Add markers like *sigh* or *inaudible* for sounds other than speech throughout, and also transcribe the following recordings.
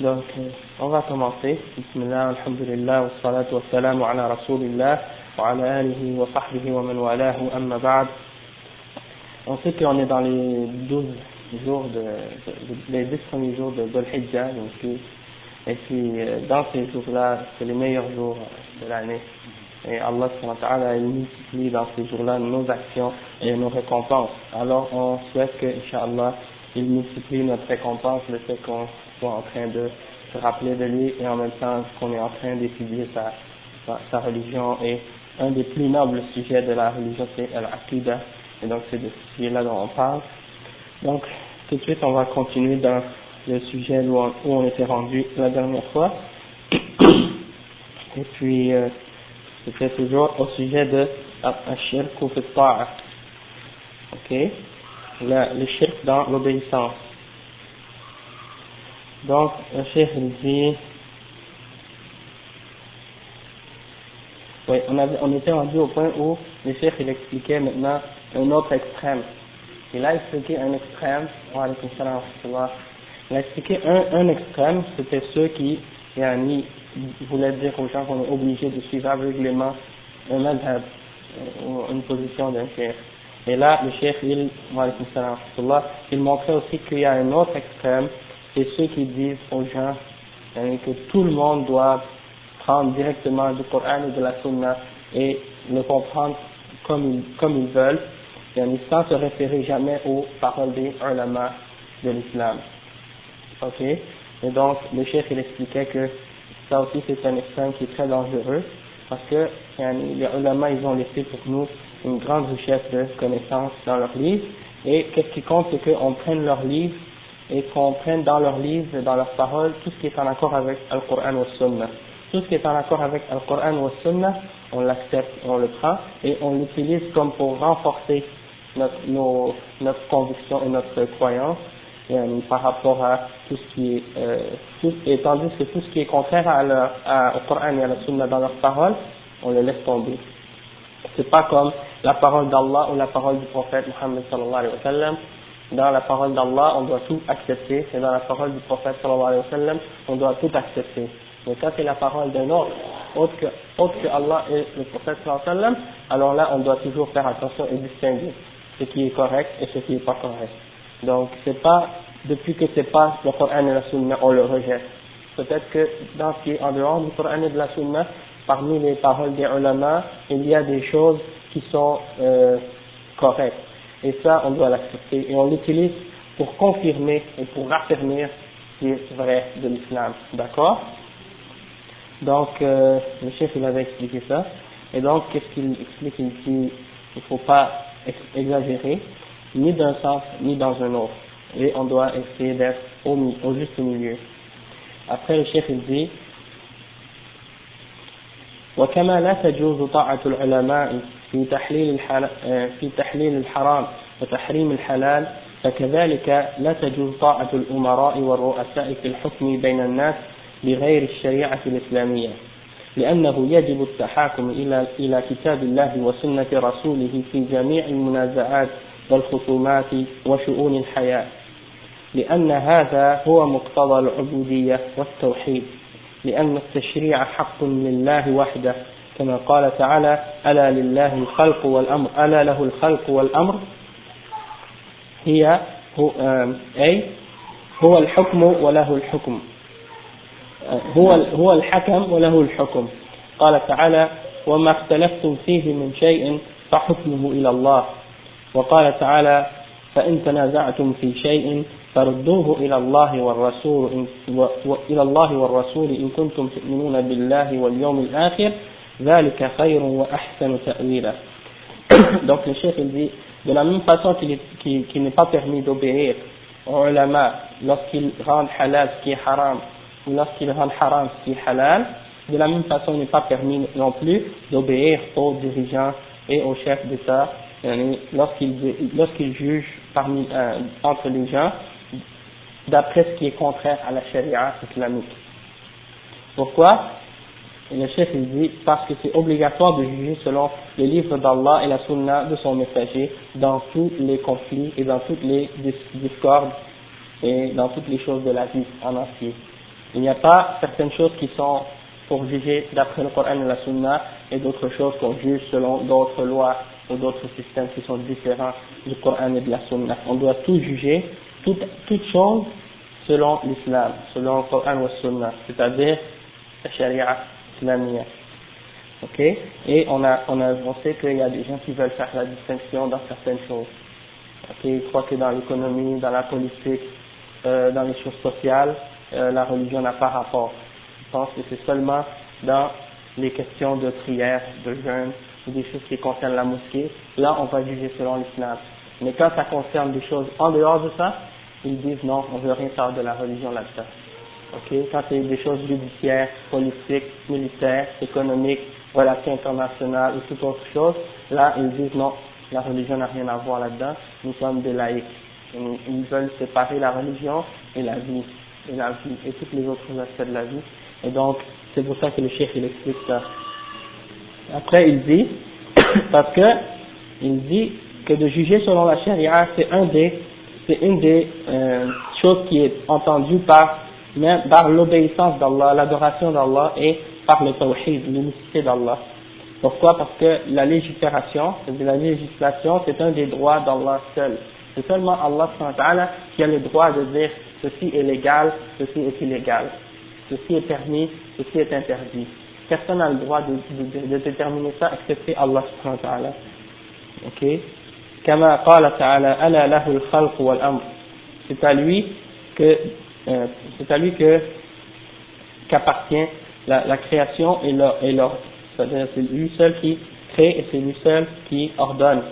Donc, euh, on va commencer. Bismillah, alhamdulillah, wa salatu wa salam ala rasulillah, wa ala alihi wa sahbihi wa man walahu, amma ba'd. On sait qu'on est dans les 12 jours de, de les 10 premiers jours de Dhul Hijjah, et puis euh, dans ces jours-là, c'est les meilleurs jours de l'année. Et Allah il multiplie dans ces jours-là nos actions et nos récompenses. Alors on souhaite que, Inch'Allah, il multiplie notre récompense, le fait qu'on soit en train de se rappeler de lui et en même temps qu'on est en train d'étudier sa, sa, religion. Et un des plus nobles sujets de la religion c'est l'aqidah et donc c'est de ce sujet-là dont on parle. Donc tout de suite on va continuer dans le sujet où on, était rendu la dernière fois. *coughs* Et puis euh, c'était toujours au sujet de Ashirk ou Ok. Le shirk dans l'obéissance. Donc, le cheikh dit, oui, on, avait, on était rendu au point où le cheikh il expliquait maintenant un autre extrême. Il a expliqué un extrême, il a expliqué un, un extrême, c'était ceux qui yani, voulaient dire aux gens qu'on est obligé de suivre aveuglément un madhab, euh, une position d'un cheikh. Et là, le chef, il, il montrait aussi qu'il y a un autre extrême, c'est ceux qui disent aux gens hein, que tout le monde doit prendre directement du Coran et de la Sunna et le comprendre comme ils, comme ils veulent, sans se référer jamais aux paroles des ulama de l'islam. Ok? Et donc, le chef, il expliquait que ça aussi c'est un extrême qui est très dangereux, parce que les ulama, ils ont laissé pour nous une grande richesse de connaissances dans leurs livres. Et qu'est-ce qui compte, c'est qu'on prenne leurs livres et qu'on prenne dans leurs livres et dans leurs paroles tout ce qui est en accord avec Al-Qur'an ou Sunnah. Tout ce qui est en accord avec Al-Qur'an ou Sunnah, on l'accepte, on le prend et on l'utilise comme pour renforcer notre, conviction et notre croyance par rapport à tout ce qui est, euh, et tandis que tout ce qui est contraire au Coran et à la Sunna dans leurs paroles, on le laisse tomber. C'est pas comme la parole d'Allah ou la parole du prophète Muhammad sallallahu alayhi wa sallam. Dans la parole d'Allah, on doit tout accepter, et dans la parole du prophète sallallahu alayhi wa sallam, on doit tout accepter. Mais quand c'est la parole d'un autre, autre que, autre que Allah et le prophète sallallahu alayhi wa sallam, alors là, on doit toujours faire attention et distinguer ce qui est correct et ce qui n'est pas correct. Donc, c'est pas, depuis que c'est pas le Coran et la Sunna, on le rejette. Peut-être que dans ce qui est en dehors du Coran et de la Sunna, parmi les paroles des ulama, il y a des choses qui sont euh, correctes. Et ça, on doit l'accepter. Et on l'utilise pour confirmer et pour raffermir ce qui est vrai de l'islam. D'accord Donc, euh, le chef, il avait expliqué ça. Et donc, qu'est-ce qu'il explique Il dit qu'il ne faut pas exagérer, ni d'un sens, ni dans un autre. Et on doit essayer d'être au, au juste milieu. Après, le chef, il dit وكما لا تجوز طاعة العلماء في تحليل في تحليل الحرام وتحريم الحلال فكذلك لا تجوز طاعة الأمراء والرؤساء في الحكم بين الناس بغير الشريعة الإسلامية لأنه يجب التحاكم إلى إلى كتاب الله وسنة رسوله في جميع المنازعات والخصومات وشؤون الحياة لأن هذا هو مقتضى العبودية والتوحيد لأن التشريع حق لله وحده كما قال تعالى ألا لله الخلق والأمر. ألا له الخلق والأمر هي هو أي هو الحكم وله الحكم. هو هو الحكم وله الحكم. قال تعالى وما اختلفتم فيه من شيء فحكمه إلى الله. وقال تعالى فإن تنازعتم في شيء فردوه إلى الله والرسول إن إلى الله والرسول إن كنتم تؤمنون بالله واليوم الآخر ذلك خير وأحسن تأويلا donc le chef il dit de la même façon qu'il qu qu n'est pas permis d'obéir aux ulama lorsqu'ils rendent halal ce qui est haram ou lorsqu'ils rendent haram ce qui est halal de la même façon il n'est pas permis non plus d'obéir aux dirigeants et aux chefs d'État lorsqu'ils lorsqu'ils jugent parmi, euh, entre les gens d'après ce qui est contraire à la charia islamique. Pourquoi Le chef il dit parce que c'est obligatoire de juger selon le livre d'Allah et la sunna de son messager dans tous les conflits et dans toutes les discordes et dans toutes les choses de la vie en entier. Il n'y a pas certaines choses qui sont pour juger d'après le Coran et la Sunna et d'autres choses qu'on juge selon d'autres lois ou d'autres systèmes qui sont différents du Coran et de la Sunna. On doit tout juger, toute, toute chose selon l'islam, selon le Coran et la Sunna, c'est-à-dire la charia islamia. Ok? Et on, a, on, a, sait qu'il y a des gens qui veulent faire la distinction dans certaines choses. Ok? Ils croient que dans l'économie, dans la politique, euh, dans les choses sociales, euh, la religion n'a pas rapport. Je pense que c'est seulement dans les questions de prière, de jeûne, ou des choses qui concernent la mosquée, là on va juger selon l'islam. Mais quand ça concerne des choses en dehors de ça, ils disent non, on veut rien faire de la religion là-dedans. Ok, quand c'est des choses judiciaires, politiques, militaires, économiques, relations internationales ou toute autre chose, là ils disent non, la religion n'a rien à voir là-dedans, nous sommes des laïcs. Ils veulent séparer la religion et la vie, et la vie, et tous les autres aspects de la vie. Et donc, c'est pour ça que le chef il explique ça. Après, il dit, *coughs* parce que, il dit que de juger selon la charia, c'est un des, c'est une des euh, choses qui est entendue par, même par l'obéissance d'Allah, l'adoration d'Allah et par le tawhid, l'unicité d'Allah. Pourquoi? Parce que la légifération, la législation, c'est un des droits d'Allah seul. C'est seulement Allah qui a le droit de dire ceci est légal, ceci est illégal, ceci est permis, ceci est interdit. Personne n'a le droit de, déterminer ça excepté Allah subhanahu Ok? C'est à lui que euh, c'est à lui que qu'appartient la, la création et l'ordre c'est-à-dire c'est lui seul qui crée et c'est lui seul qui ordonne.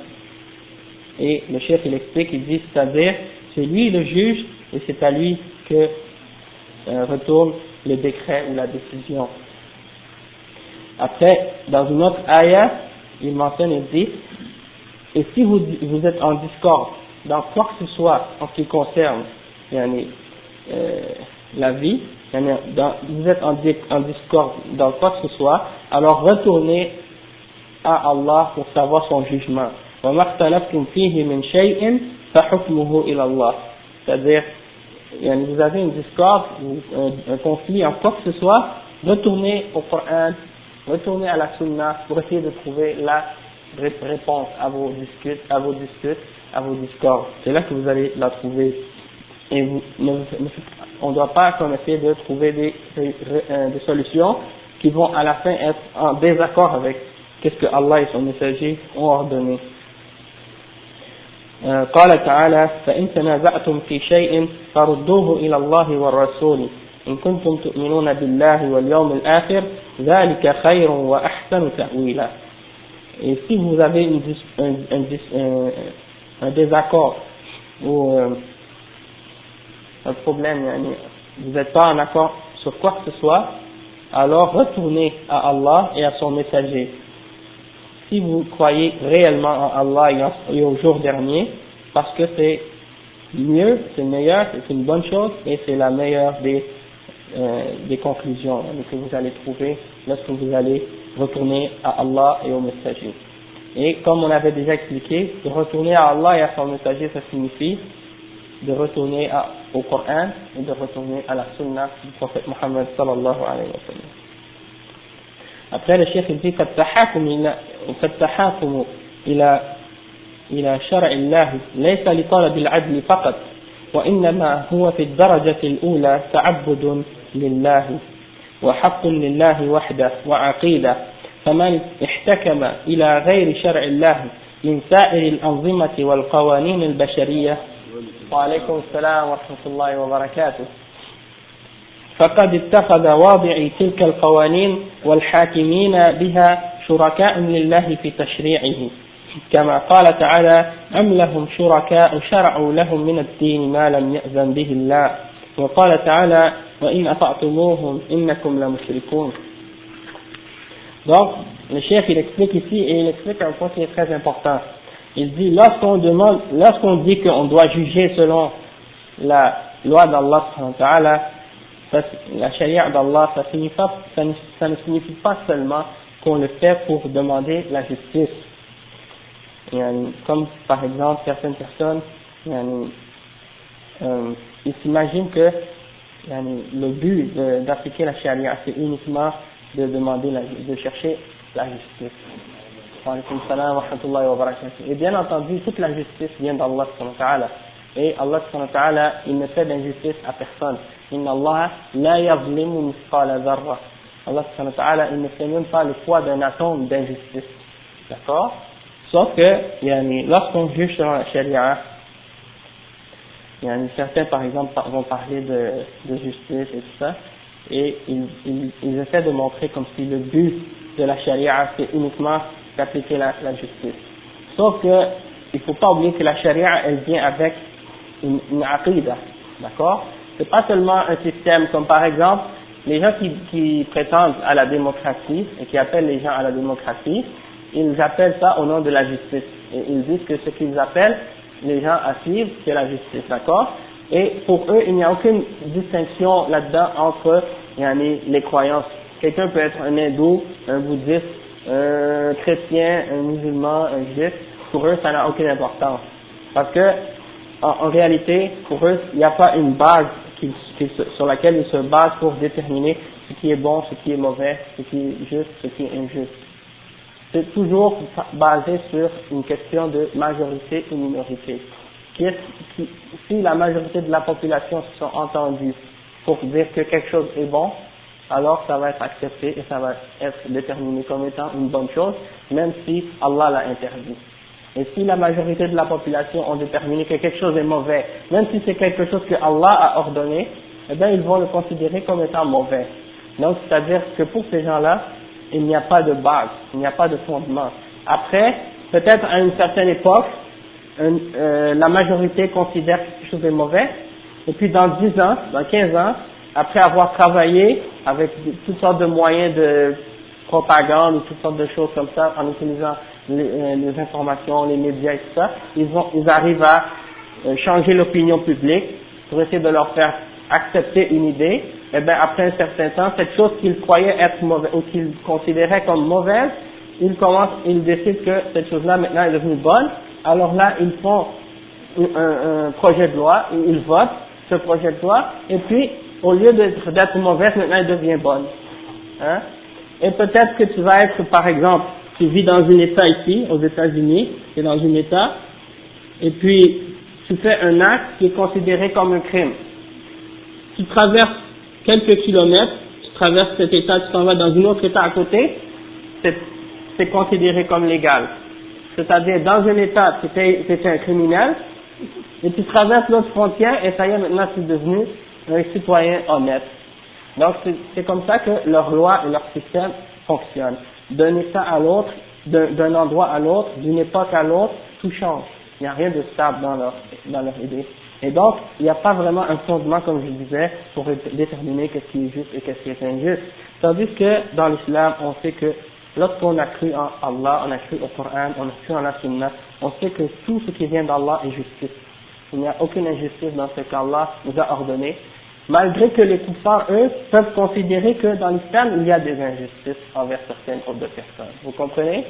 Et le chef il explique il dit c'est-à-dire c'est lui le juge et c'est à lui que euh, retourne le décret ou la décision. Après, dans une autre ayah, il mentionne et dit, et si vous, vous êtes en discorde dans quoi que ce soit en ce qui concerne yani, euh, la vie, vous êtes en, discorde dans quoi que ce soit, alors retournez à Allah pour savoir son jugement. C'est-à-dire, vous avez une discorde ou un, conflit en quoi que ce soit, retournez au Coran retournez à la sunna pour essayer de trouver la réponse à vos discutes, à vos discutes, à vos discords. C'est là que vous allez la trouver Et vous, on ne doit pas comme essayer de trouver des, des, euh, des, solutions qui vont à la fin être en désaccord avec ce que Allah et son messager ont ordonné. قال تعالى فإن تنازعتم في شيء فردوه إلى الله والرسول إن كنتم تؤمنون بالله واليوم الآخر ذلك خير وأحسن تأويلا Et si vous avez une, un, un, un, un, désaccord ou euh, un problème, vous n'êtes pas en accord sur quoi que ce soit, alors retournez à Allah et à son messager. Si vous croyez réellement en Allah et au jour dernier, parce que c'est mieux, c'est meilleur, c'est une bonne chose et c'est la meilleure des euh, des conclusions que vous allez trouver lorsque vous allez retourner à Allah et au messager. Et comme on avait déjà expliqué, de retourner à Allah et à son messager, ça signifie de retourner à, au Coran et de retourner à la Sunna du prophète Mohammed sallallahu alayhi wa sallam. Après, le chef dit فالتحاكم إلى إلى شرع الله ليس لطلب العدل فقط وإنما هو في الدرجة الأولى تعبد لله وحق لله وحده وعقيدة فمن احتكم إلى غير شرع الله من سائر الأنظمة والقوانين البشرية وعليكم السلام ورحمة الله وبركاته. فقد اتخذ واضعي تلك القوانين والحاكمين بها شركاء لله في تشريعه. كما قال تعالى أم لهم شركاء شرعوا لهم من الدين ما لم يأذن به الله. وقال تعالى وإن أطعتموهم إنكم لمشركون. Donc, le chef, il explique ici, et il explique un point qui est très important. Il dit, lorsqu'on demande, lorsqu'on dit qu'on doit juger selon la loi d'Allah, la charia d'Allah, ça, ça, ne signifie pas seulement qu'on le fait pour demander la justice, comme par exemple certaines personnes euh, ils s'imaginent que le but d'appliquer la charia, c'est uniquement de demander, la, de chercher la justice. Et bien entendu, toute la justice vient d'Allah et Allah ta'ala, il ne fait d'injustice à personne. Inna Allah la yazlimu misqala dharra. Allah ta'ala, il ne fait même pas le poids d'un atome d'injustice. D'accord? Sauf que, lorsqu'on juge selon la charia, certains par exemple vont parler de, de justice et tout ça, et ils, ils, ils, essaient de montrer comme si le but de la charia c'est uniquement d'appliquer la, justice. Sauf que il faut pas oublier que la charia elle vient avec une, une aqidah, d'accord? C'est pas seulement un système comme par exemple les gens qui, qui prétendent à la démocratie et qui appellent les gens à la démocratie, ils appellent ça au nom de la justice. Et ils disent que ce qu'ils appellent les gens à suivre, c'est la justice, d'accord? Et pour eux, il n'y a aucune distinction là-dedans entre les croyances. Quelqu'un peut être un hindou, un bouddhiste, un chrétien, un musulman, un juif. Pour eux, ça n'a aucune importance. Parce que, en, réalité, pour eux, il n'y a pas une base sur laquelle ils se basent pour déterminer ce qui est bon, ce qui est mauvais, ce qui est juste, ce qui est injuste c'est toujours basé sur une question de majorité ou minorité. si la majorité de la population se sont entendus pour dire que quelque chose est bon, alors ça va être accepté et ça va être déterminé comme étant une bonne chose, même si Allah l'a interdit. Et si la majorité de la population ont déterminé que quelque chose est mauvais, même si c'est quelque chose que Allah a ordonné, eh bien ils vont le considérer comme étant mauvais. Donc c'est-à-dire que pour ces gens-là, il n'y a pas de base, il n'y a pas de fondement. Après, peut-être à une certaine époque, euh, la majorité considère que quelque chose est mauvais, et puis dans 10 ans, dans 15 ans, après avoir travaillé avec toutes sortes de moyens de propagande ou toutes sortes de choses comme ça, en utilisant les, euh, informations, les médias et tout ça, ils, vont, ils arrivent à euh, changer l'opinion publique pour essayer de leur faire accepter une idée, et eh bien après un certain temps, cette chose qu'ils croyaient être mauvaise ou qu'ils considéraient comme mauvaise, ils commencent, ils décident que cette chose-là maintenant est devenue bonne, alors là ils font un, projet de loi, ils votent ce projet de loi, et puis au lieu d'être mauvaise, maintenant elle devient bonne. Hein? Et peut-être que tu vas être, par exemple, tu vis dans un État ici, aux États-Unis, tu es dans un État, et puis tu fais un acte qui est considéré comme un crime tu traverses quelques kilomètres, tu traverses cet état, tu t'en vas dans un autre état à côté, c'est considéré comme légal. C'est-à-dire, dans un état, tu étais un criminel, et tu traverses l'autre frontière, et ça y est, maintenant tu es devenu un citoyen honnête. Donc, c'est comme ça que leur loi et leur système fonctionnent. D'un état à l'autre, d'un endroit à l'autre, d'une époque à l'autre, tout change. Il n'y a rien de stable dans leur, dans leur idée. Et donc, il n'y a pas vraiment un fondement, comme je disais, pour déterminer qu'est-ce qui est juste et qu'est-ce qui est injuste. Tandis que dans l'islam, on sait que lorsqu'on a cru en Allah, on a cru au Coran, on a cru en la Sunna, on sait que tout ce qui vient d'Allah est justice. Il n'y a aucune injustice dans ce qu'Allah nous a ordonné, malgré que les kuffars, eux, peuvent considérer que dans l'islam, il y a des injustices envers certaines groupes de personnes. Vous comprenez?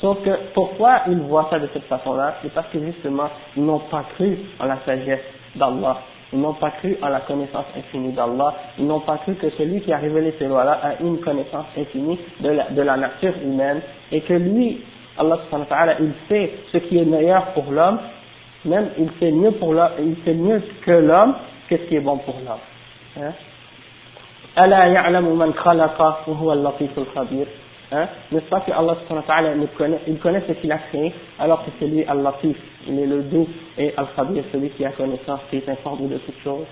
Sauf que pourquoi ils voient ça de cette façon-là? C'est parce que justement, ils n'ont pas cru en la sagesse d'Allah. Ils n'ont pas cru en la connaissance infinie d'Allah. Ils n'ont pas cru que celui qui a révélé ces lois-là a une connaissance infinie de la, de la nature humaine et que lui, Allah subhanahu wa ta'ala, il sait ce qui est meilleur pour l'homme, même il sait mieux pour l'homme, il sait mieux que l'homme que ce qui est bon pour l'homme. Hein? Hein? N'est-ce pas que Allah il connaît, il connaît ce qu'il a créé, alors que c'est lui Al-Latif, il est le doux et Al-Khabir, celui qui a connaissance, qui est informé de toutes choses.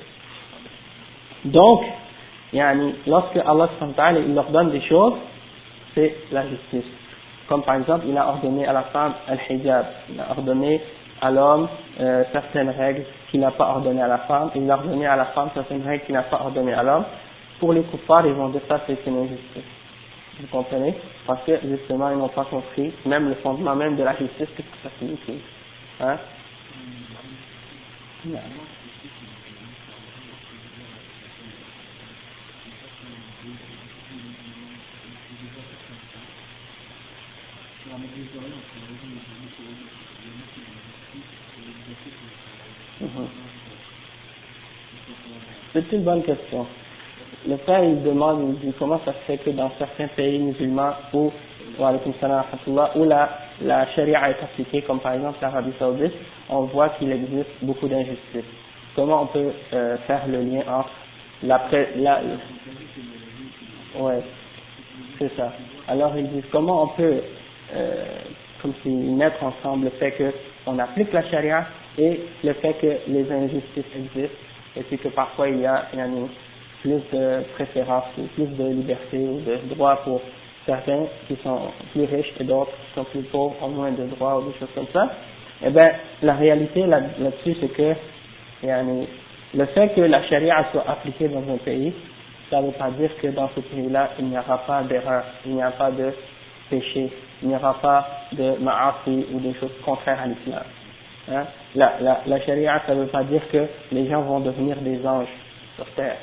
Donc, yani, lorsque Allah il leur donne des choses, c'est la justice. Comme par exemple, il a ordonné à la femme Al-Hijab, il a ordonné à l'homme euh, certaines règles qu'il n'a pas ordonnées à la femme, il a ordonné à la femme certaines règles qu'il n'a pas ordonnées à l'homme. Pour les kuffars, ils vont dire ça, c'est une injustice. Vous comprenez? Parce que justement, ils n'ont pas compris, même le fondement même de la justice, qu'est-ce que ça signifie. Hein? C'est une bonne question. Le frère, il demande, il dit comment ça se fait que dans certains pays musulmans où, où la, la charia est appliquée, comme par exemple l'Arabie Saoudite, on voit qu'il existe beaucoup d'injustices. Comment on peut euh, faire le lien entre la, la ouais, c'est ça. Alors ils disent comment on peut, euh, comme si mettre ensemble le fait qu'on applique la charia et le fait que les injustices existent et puis que parfois il y a, plus de préférence ou plus de liberté ou de droits pour certains qui sont plus riches et d'autres qui sont plus pauvres, ont moins de droits ou des choses comme ça. Eh bien, la réalité là-dessus, c'est que le fait que la charia soit appliquée dans un pays, ça ne veut pas dire que dans ce pays-là, il n'y aura pas d'erreur, il n'y a pas de péché, il n'y aura pas de ma'afi ou des choses contraires à l'islam. Hein? La, la, charia, ça ne veut pas dire que les gens vont devenir des anges sur terre,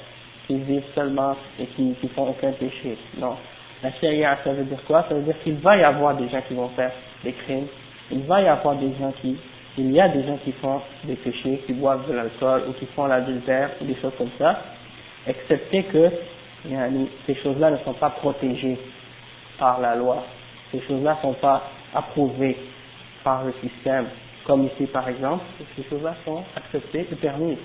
qui vivent seulement et qui, qui font aucun péché. Non. La charia, ça veut dire quoi? Ça veut dire qu'il va y avoir des gens qui vont faire des crimes, il va y avoir des gens qui, il y a des gens qui font des péchés, qui boivent de l'alcool ou qui font l'adultère ou des choses comme ça, excepté que ces choses-là ne sont pas protégées par la loi. Ces choses-là ne sont pas approuvées par le système. Comme ici par exemple, ces choses-là sont acceptées et permises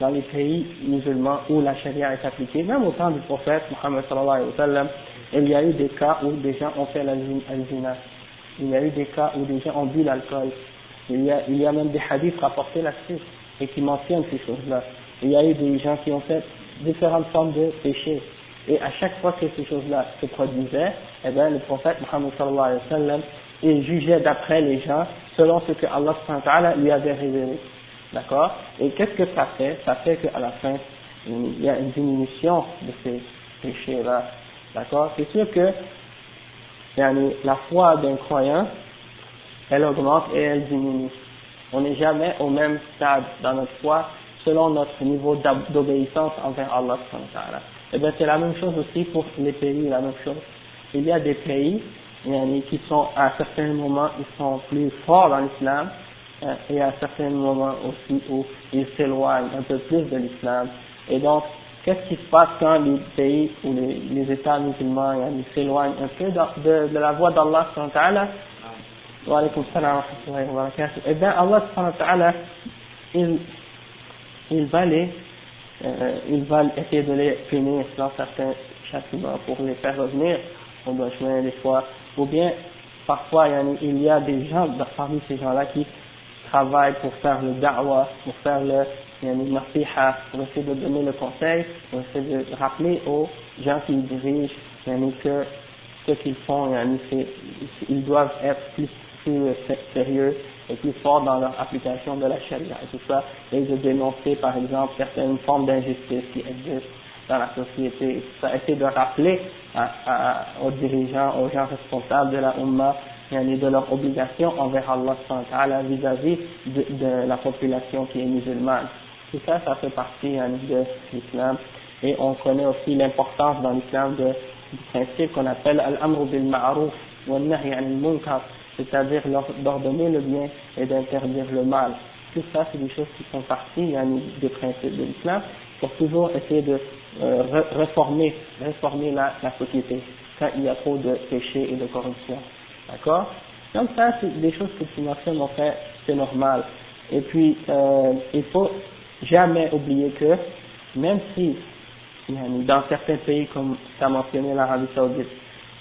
dans les pays musulmans où la charia est appliquée, même au temps du prophète Mohammed sallallahu alayhi wa sallam, il y a eu des cas où des gens ont fait la zina. Il y a eu des cas où des gens ont bu l'alcool. Il y a, il y a même des hadiths rapportés là-dessus et qui mentionnent ces choses-là. Il y a eu des gens qui ont fait différentes formes de péchés. Et à chaque fois que ces choses-là se produisaient, eh bien, le prophète Mohammed sallallahu alayhi wa sallam, il jugeait d'après les gens selon ce que Allah lui avait révélé. D'accord? Et qu'est-ce que ça fait? Ça fait qu'à la fin, il y a une diminution de ces péchés-là. D'accord? C'est sûr que la foi d'un croyant, elle augmente et elle diminue. On n'est jamais au même stade dans notre foi selon notre niveau d'obéissance envers Allah. Et eh bien c'est la même chose aussi pour les pays, la même chose. Il y a des pays qui sont à certains moments ils sont plus forts dans l'islam euh, et à certains moments aussi où ils s'éloignent un peu plus de l'islam. Et donc qu'est-ce qui se passe quand les pays ou les, États musulmans s'éloignent un peu de, de, la voie d'Allah wa Eh bien, Allah il, il va les, euh, il va essayer de les punir dans certains châtiments pour les faire revenir au bon chemin des fois. Ou bien, parfois, il y a des gens parmi ces gens-là qui travaillent pour faire le da'wah, pour faire le nasiha, pour essayer de donner le conseil, pour essayer de rappeler aux gens qui dirigent que ce qu'ils font, ils doivent être plus, plus sérieux et plus forts dans leur application de la charia. Et tout ça, et de dénoncer par exemple certaines formes d'injustice qui existent dans la société, ça, essayer de rappeler aux dirigeants, aux gens responsables de la Ummah, de leur obligation envers Allah vis-à-vis de, la population qui est musulmane. Tout ça, ça fait partie de l'islam. Et on connaît aussi l'importance dans l'islam du principe qu'on appelle al-amru bil ma'ruf wa nahy munkar c'est-à-dire d'ordonner le bien et d'interdire le mal. Tout ça, c'est des choses qui font partie des principes de l'islam pour toujours essayer de euh, réformer, réformer la, la société quand il y a trop de péchés et de corruption. D'accord? Donc ça, c'est des choses que tu mentionnes, en fait, c'est normal. Et puis, euh, il faut jamais oublier que, même si, dans certains pays, comme tu as mentionné l'Arabie Saoudite,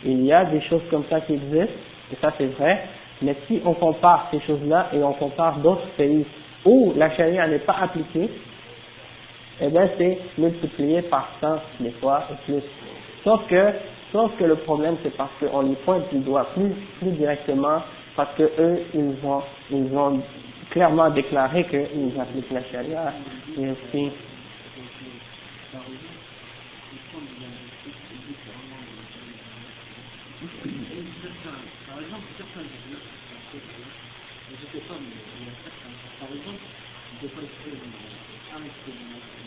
il y a des choses comme ça qui existent, et ça c'est vrai, mais si on compare ces choses-là et on compare d'autres pays où la charia n'est pas appliquée, eh bien c'est multiplié par 100 des fois et plus. Sauf que, sauf que le problème c'est parce qu'on les pointe du doigt plus, plus directement, parce que eux, ils ont, ils ont clairement déclaré qu'ils appliquent la charia. Et aussi il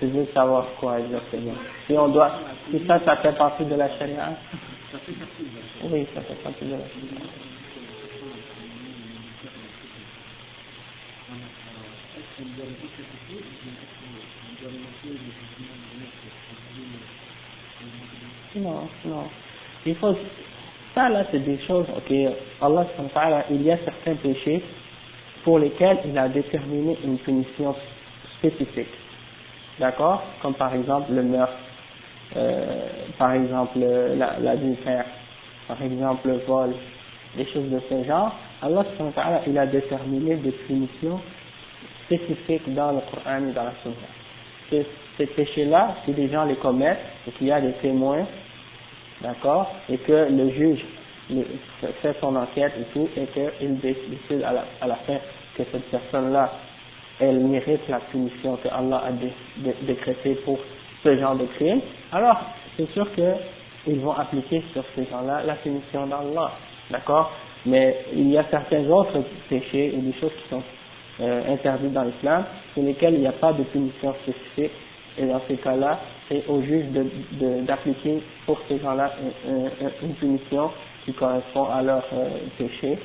Je veux savoir quoi exactement? Si on doit, si ça, ça fait partie de la charia. Ça fait partie de la charia. Oui, ça fait partie de la charia. Non, non. Il faut, ça là c'est des choses, ok, Allah il y a certains péchés pour lesquels il a déterminé une punition spécifique. D'accord? Comme par exemple le meurtre, euh, par exemple l'adultère, par exemple le vol, des choses de ce genre. Allah il a déterminé des punitions spécifiques dans le Coran et dans la Sunna. Ces péchés-là, si les gens les commettent et qu'il y a des témoins, d'accord, et que le juge fait son enquête et tout, et qu'il décide à la, à la fin que cette personne-là, elle mérite la punition que Allah a décrétée pour ce genre de crime, alors c'est sûr qu'ils vont appliquer sur ces gens-là la punition d'Allah, d'accord? Mais il y a certains autres péchés et des choses qui sont euh, interdites dans l'islam, pour lesquels il n'y a pas de punition spécifique, et dans ces cas-là, c'est au juge d'appliquer pour ces gens-là une, punition qui correspond à leur euh, péché,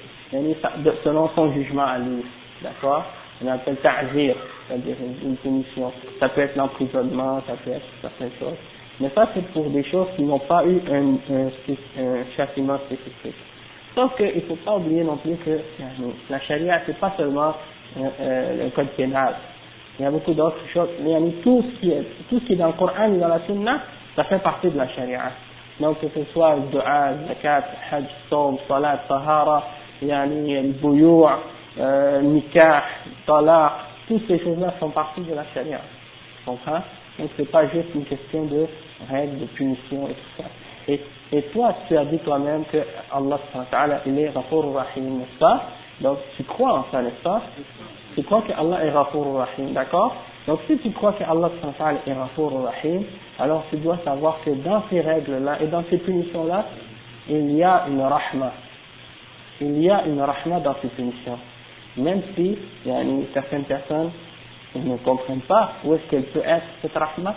selon son jugement à lui. D'accord? On appelle ta'zir, c'est-à-dire une, punition. Ça peut être l'emprisonnement, ça peut être certaines choses. Mais ça, c'est pour des choses qui n'ont pas eu un, châtiment spécifique. Sauf qu'il ne faut pas oublier non plus que la charia, c'est pas seulement euh, euh, le code pénal. Il y a beaucoup d'autres choses. Mais tout ce qui est, tout ce qui est dans le Coran et dans la Sunna, ça fait partie de la charia. Donc que ce soit le dua, le zakat, le hajj, saum, salat, tahara, yani, le bouyoua, euh, nikah, talaq, toutes ces choses-là font partie de la charia. Tu comprends Donc c'est pas juste une question de règles, de punition et tout ça. Et, et toi, tu as dit toi-même que Allah il est Rafour Rahim, n'est-ce pas? Donc tu crois en ça, n'est-ce pas? Tu crois que Allah est Rafour Rahim, d'accord? Donc si tu crois que Allah est Rafour Rahim, alors tu dois savoir que dans ces règles-là et dans ces punitions-là, il y a une rahma. Il y a une rahma dans ces punitions. Même si il y a certaines personnes ne comprennent pas où est-ce qu'elle peut être cette rahma,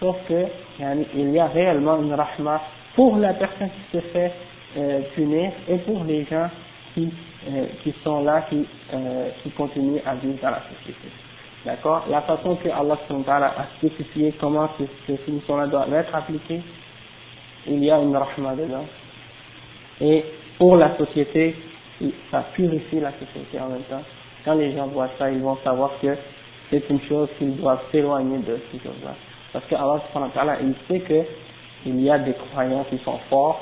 sauf que il y a réellement une rahma pour la personne qui se fait euh, punir et pour les gens qui euh, qui sont là, qui, euh, qui continuent à vivre dans la société. D'accord? La façon que Allah a spécifié comment ces, ces solutions-là doivent être appliquées, il y a une rahma dedans. Et pour la société, ça purifie la société en même temps. Quand les gens voient ça, ils vont savoir que c'est une chose qu'ils doivent s'éloigner de ces choses-là. Parce que Allah il sait qu'il y a des croyants qui sont forts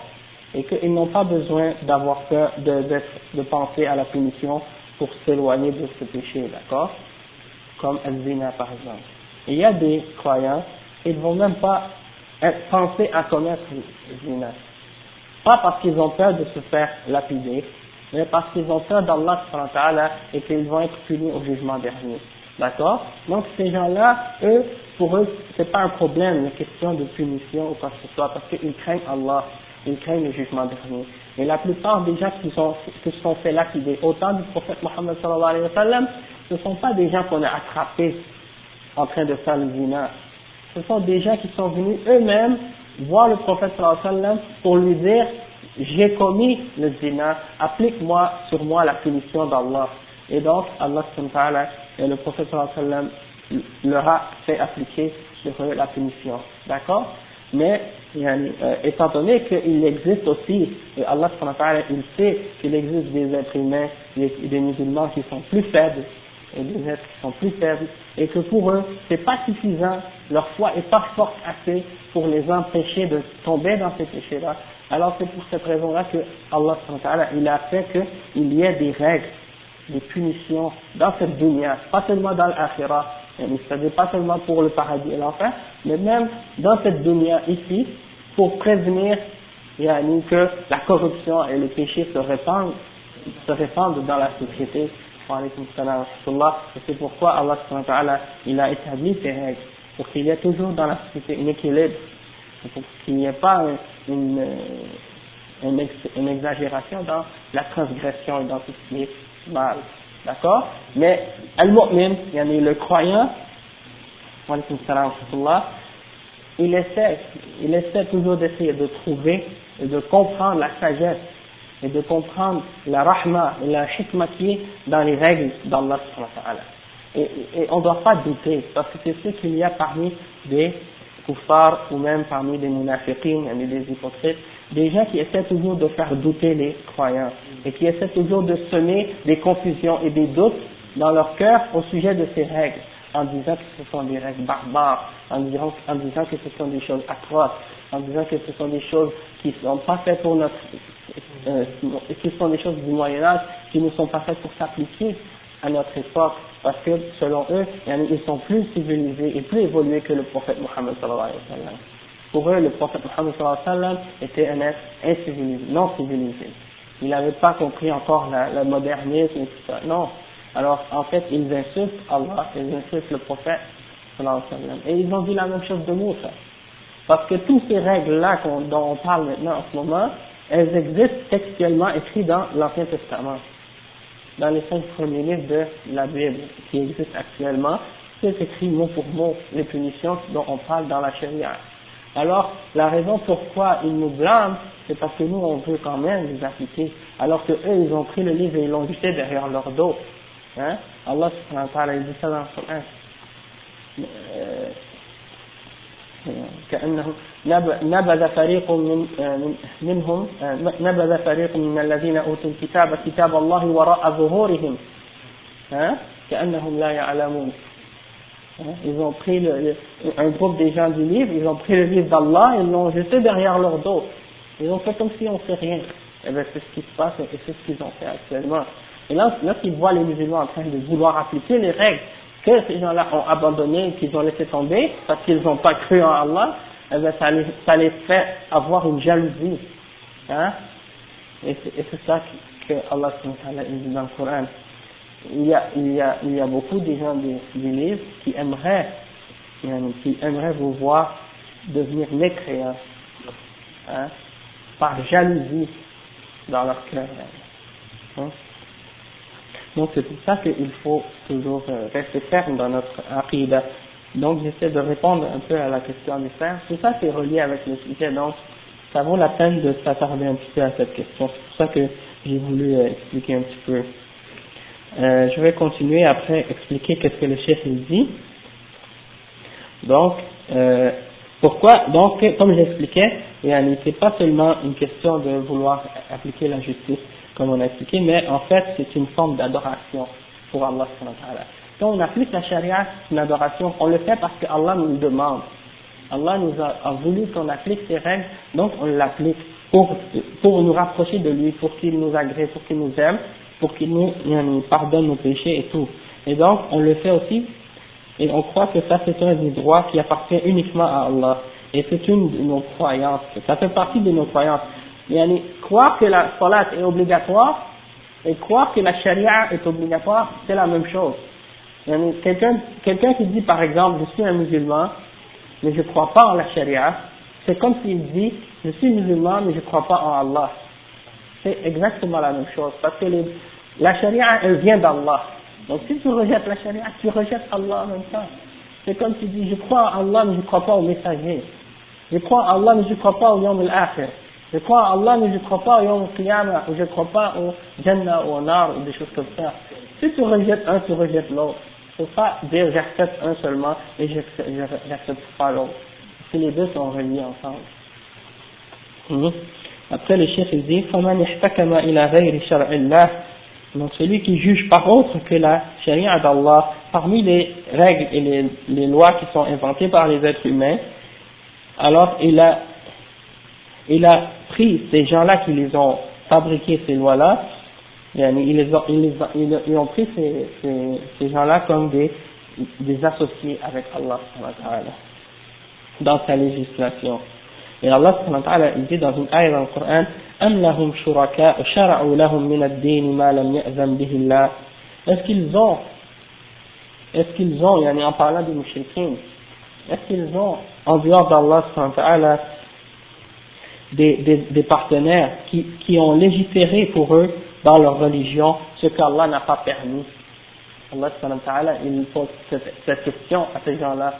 et qu'ils n'ont pas besoin d'avoir peur de, de, de, penser à la punition pour s'éloigner de ce péché, d'accord? Comme Al-Zina par exemple. il y a des croyants, ils ne vont même pas penser à commettre Zina. Pas parce qu'ils ont peur de se faire lapider, mais parce qu'ils ont peur d'Allah et qu'ils vont être punis au jugement dernier. D'accord? Donc ces gens-là, eux, pour eux, c'est pas un problème, la question de punition ou quoi que ce soit, parce qu'ils craignent Allah ils craignent le jugement dernier. Et la plupart des gens qui, sont, qui se sont fait lapider au temps du prophète Mohammed sallallahu alayhi wa sallam, ce sont pas des gens qu'on a attrapés en train de faire le zina. Ce sont des gens qui sont venus eux-mêmes voir le prophète sallallahu alayhi wa sallam pour lui dire j'ai commis le zina, applique-moi sur moi la punition d'Allah. Et donc, Allah et le prophète sallam leur a fait appliquer sur eux la punition. D'accord? Mais euh, étant donné qu'il existe aussi, et Allah il sait qu'il existe des êtres humains, des, des, musulmans qui sont plus faibles, et des êtres qui sont plus faibles, et que pour eux, c'est pas suffisant, leur foi est pas forte assez pour les empêcher de tomber dans ces péchés-là. Alors c'est pour cette raison-là que Allah il a fait qu'il y ait des règles, des punitions dans cette dunya, pas seulement dans l'akhirah, c'est-à-dire pas seulement pour le paradis et l'enfer, mais même dans cette dunya ici, pour prévenir que la corruption et le péché se répandent, se répandent dans la société. C'est pourquoi Allah il a établi ces règles, pour qu'il y ait toujours dans la société un équilibre, pour qu'il n'y ait pas une, une, une, exagération dans la transgression et dans tout ce qui est mal. D'accord? Mais Al-Mu'min, le croyant, il essaie, il essaie toujours d'essayer de trouver et de comprendre la sagesse et de comprendre la rahma et la hikmah qui dans les règles d'Allah et, et on ne doit pas douter, parce que c'est ce qu'il y a parmi des kuffars ou même parmi des munafiqines, des hypocrites, des gens qui essaient toujours de faire douter les croyants et qui essaient toujours de semer des confusions et des doutes dans leur cœur au sujet de ces règles en disant que ce sont des règles barbares, en disant, en disant que ce sont des choses atroces, en disant que ce sont des choses qui ne sont pas faites pour notre, euh, qui sont des choses du Moyen Âge, qui ne sont pas faites pour s'appliquer à notre époque, parce que selon eux, ils sont plus civilisés et plus évolués que le prophète Mohammed. Pour eux, le prophète Mohammed était un être incivilisé, non civilisé. Il n'avait pas compris encore la modernisme et tout ça. Non, alors, en fait, ils insultent Allah, ils insultent le prophète, et ils ont dit la même chose de Moussa. Parce que toutes ces règles-là dont on parle maintenant en ce moment, elles existent textuellement écrites dans l'Ancien Testament. Dans les cinq premiers livres de la Bible qui existent actuellement, c'est écrit mot pour mot les punitions dont on parle dans la charia. Alors, la raison pourquoi ils nous blâment, c'est parce que nous, on veut quand même les appliquer. Alors que eux, ils ont pris le livre et ils l'ont jeté derrière leur dos. Hein? Allah subhanahu wa ta'ala dit ça dans le. كأنه نبذ فريق من منهم نبذ فريق من الذين أوتوا الكتاب كتاب الله وراء ظهورهم كأنهم لا يعلمون Ils ont pris le, un groupe des gens du livre, ils ont pris le livre d'Allah et ils l'ont jeté derrière leur dos. Ils ont fait comme si on ne sait rien. Et bien c'est ce qui se passe et c'est ce qu'ils ont fait actuellement. Et là, lorsqu'ils voient les musulmans en train de vouloir appliquer les règles que ces gens-là ont abandonnées, qu'ils ont laissé tomber, parce qu'ils n'ont pas cru en Allah, eh ça, les, fait avoir une jalousie. Hein? Et c'est ça que Allah dit dans le Coran. Il y a, beaucoup de gens des, livres qui aimeraient, qui aimeraient vous voir devenir mécréants, hein, par jalousie dans leur cœur. Hein? Donc c'est pour ça qu'il faut toujours euh, rester ferme dans notre aqidah. Donc j'essaie de répondre un peu à la question des frères. Tout ça c'est relié avec le sujet, donc ça vaut la peine de s'attarder un petit peu à cette question. C'est pour ça que j'ai voulu euh, expliquer un petit peu. Euh, je vais continuer après expliquer qu'est-ce que le chef il dit. Donc, euh, pourquoi Donc, comme j'expliquais, c'est pas seulement une question de vouloir appliquer la justice, comme on a expliqué, mais en fait c'est une forme d'adoration pour Allah on applique la charia, c'est une adoration, on le fait parce que Allah nous le demande. Allah nous a, voulu qu'on applique ces règles, donc on l'applique pour, nous rapprocher de lui, pour qu'il nous agrée, pour qu'il nous aime, pour qu'il nous, nous pardonne nos péchés et tout. Et donc on le fait aussi, et on croit que ça c'est un des droits qui appartient uniquement à Allah. Et c'est une de nos croyances, ça fait partie de nos croyances. Yani, croire que la salat est obligatoire et croire que la charia est obligatoire, c'est la même chose. Quelqu'un qui dit par exemple, je suis un musulman, mais je ne crois pas en la charia, c'est comme s'il dit, je suis musulman, mais je ne crois pas en Allah. C'est exactement la même chose, parce que la charia, elle vient d'Allah. Donc si tu rejettes la charia, tu rejettes Allah en même temps. C'est comme s'il dit, je crois en Allah, mais je ne crois pas au messager. Je crois en Allah, mais je ne crois pas au Yom al-Akhir. Je crois en Allah, mais je ne crois pas au Yom Qiyamah, ou je ne crois pas au Jannah ou au Nar, ou des choses comme ça. Si tu rejettes un, tu rejettes l'autre ne faut pas dire j'accepte un seulement et j'accepte pas l'autre. Parce que les deux sont reliés ensemble. Mhm. Après, le chef il dit Donc, celui qui juge par autre que la charia d'Allah, parmi les règles et les, lois qui sont inventées par les êtres humains, alors il a, il a pris ces gens-là qui les ont fabriqué ces lois-là ils, les ont, ils, ils, ont pris ces, ces, ces gens-là comme des, des associés avec Allah dans sa législation. Et Allah il dit dans une ayah dans le Coran أم لهم شركاء شرعوا لهم من الدين ما لم يأذن به الله est-ce qu'ils ont, est-ce qu'ils ont, en parlant des mouchriquins, est-ce qu'ils ont, en dehors d'Allah, des, des, des partenaires qui, qui ont légiféré pour eux dans leur religion ce qu'Allah n'a pas permis Allah il pose cette, question à ces gens-là.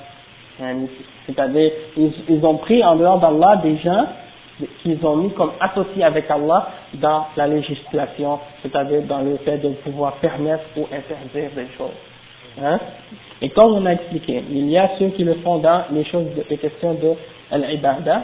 C'est-à-dire, ils, ont pris en dehors d'Allah des gens qu'ils ont mis comme associés avec Allah dans la législation, c'est-à-dire dans le fait de pouvoir permettre ou interdire des choses. Hein? Et comme on a expliqué, il y a ceux qui le font dans les choses, les questions de l'ibada,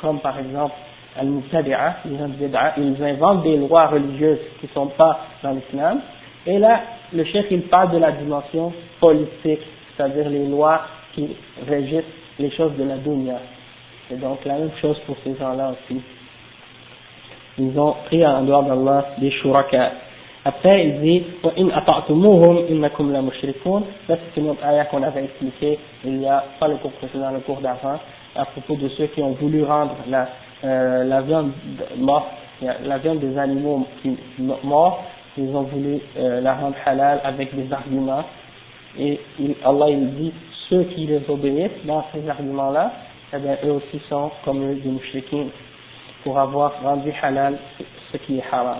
comme par exemple ils inventent des lois religieuses qui ne sont pas dans l'islam, et là, le chef il parle de la dimension politique, c'est-à-dire les lois qui régissent les choses de la dunya. Et donc la même chose pour ces gens-là aussi. Ils ont pris en dehors d'Allah des shuraka. Après, il dit, وَإِنْ أَطَعْتُمُوهُمْ إِنَّكُمْ لَمُشْرِكُونَ Ça, c'est une autre ayah qu'on avait expliqué il y a pas le cours précédent, le cours d'avant, à propos de ceux qui ont voulu rendre la, euh, la viande morte, la viande des animaux morts, ils ont voulu euh, la rendre halal avec des arguments. Et Allah il dit, ceux qui les obéissent dans ces arguments-là, eh bien, eux aussi sont comme eux des mouchriquins pour avoir rendu halal ce qui est haram.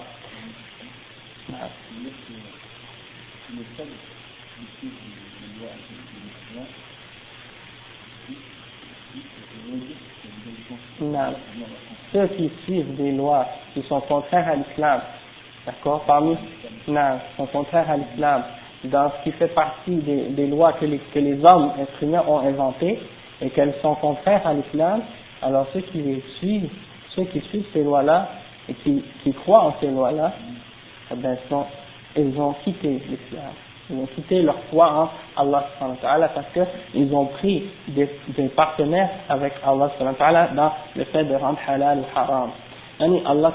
Ceux qui suivent des lois qui sont contraires à l'islam, d'accord, parmi, non, sont contraires à l'islam, dans ce qui fait partie des, lois que les, que les hommes instruments ont inventées, et qu'elles sont contraires à l'islam, alors ceux qui les suivent, ceux qui suivent ces lois-là, et qui, qui croient en ces lois-là, eh bien, sont, ils ont quitté l'islam. Ils ont quitté leur foi en Allah parce qu'ils ont pris des, partenaires avec Allah dans le fait de rendre halal ou haram. Yani Allah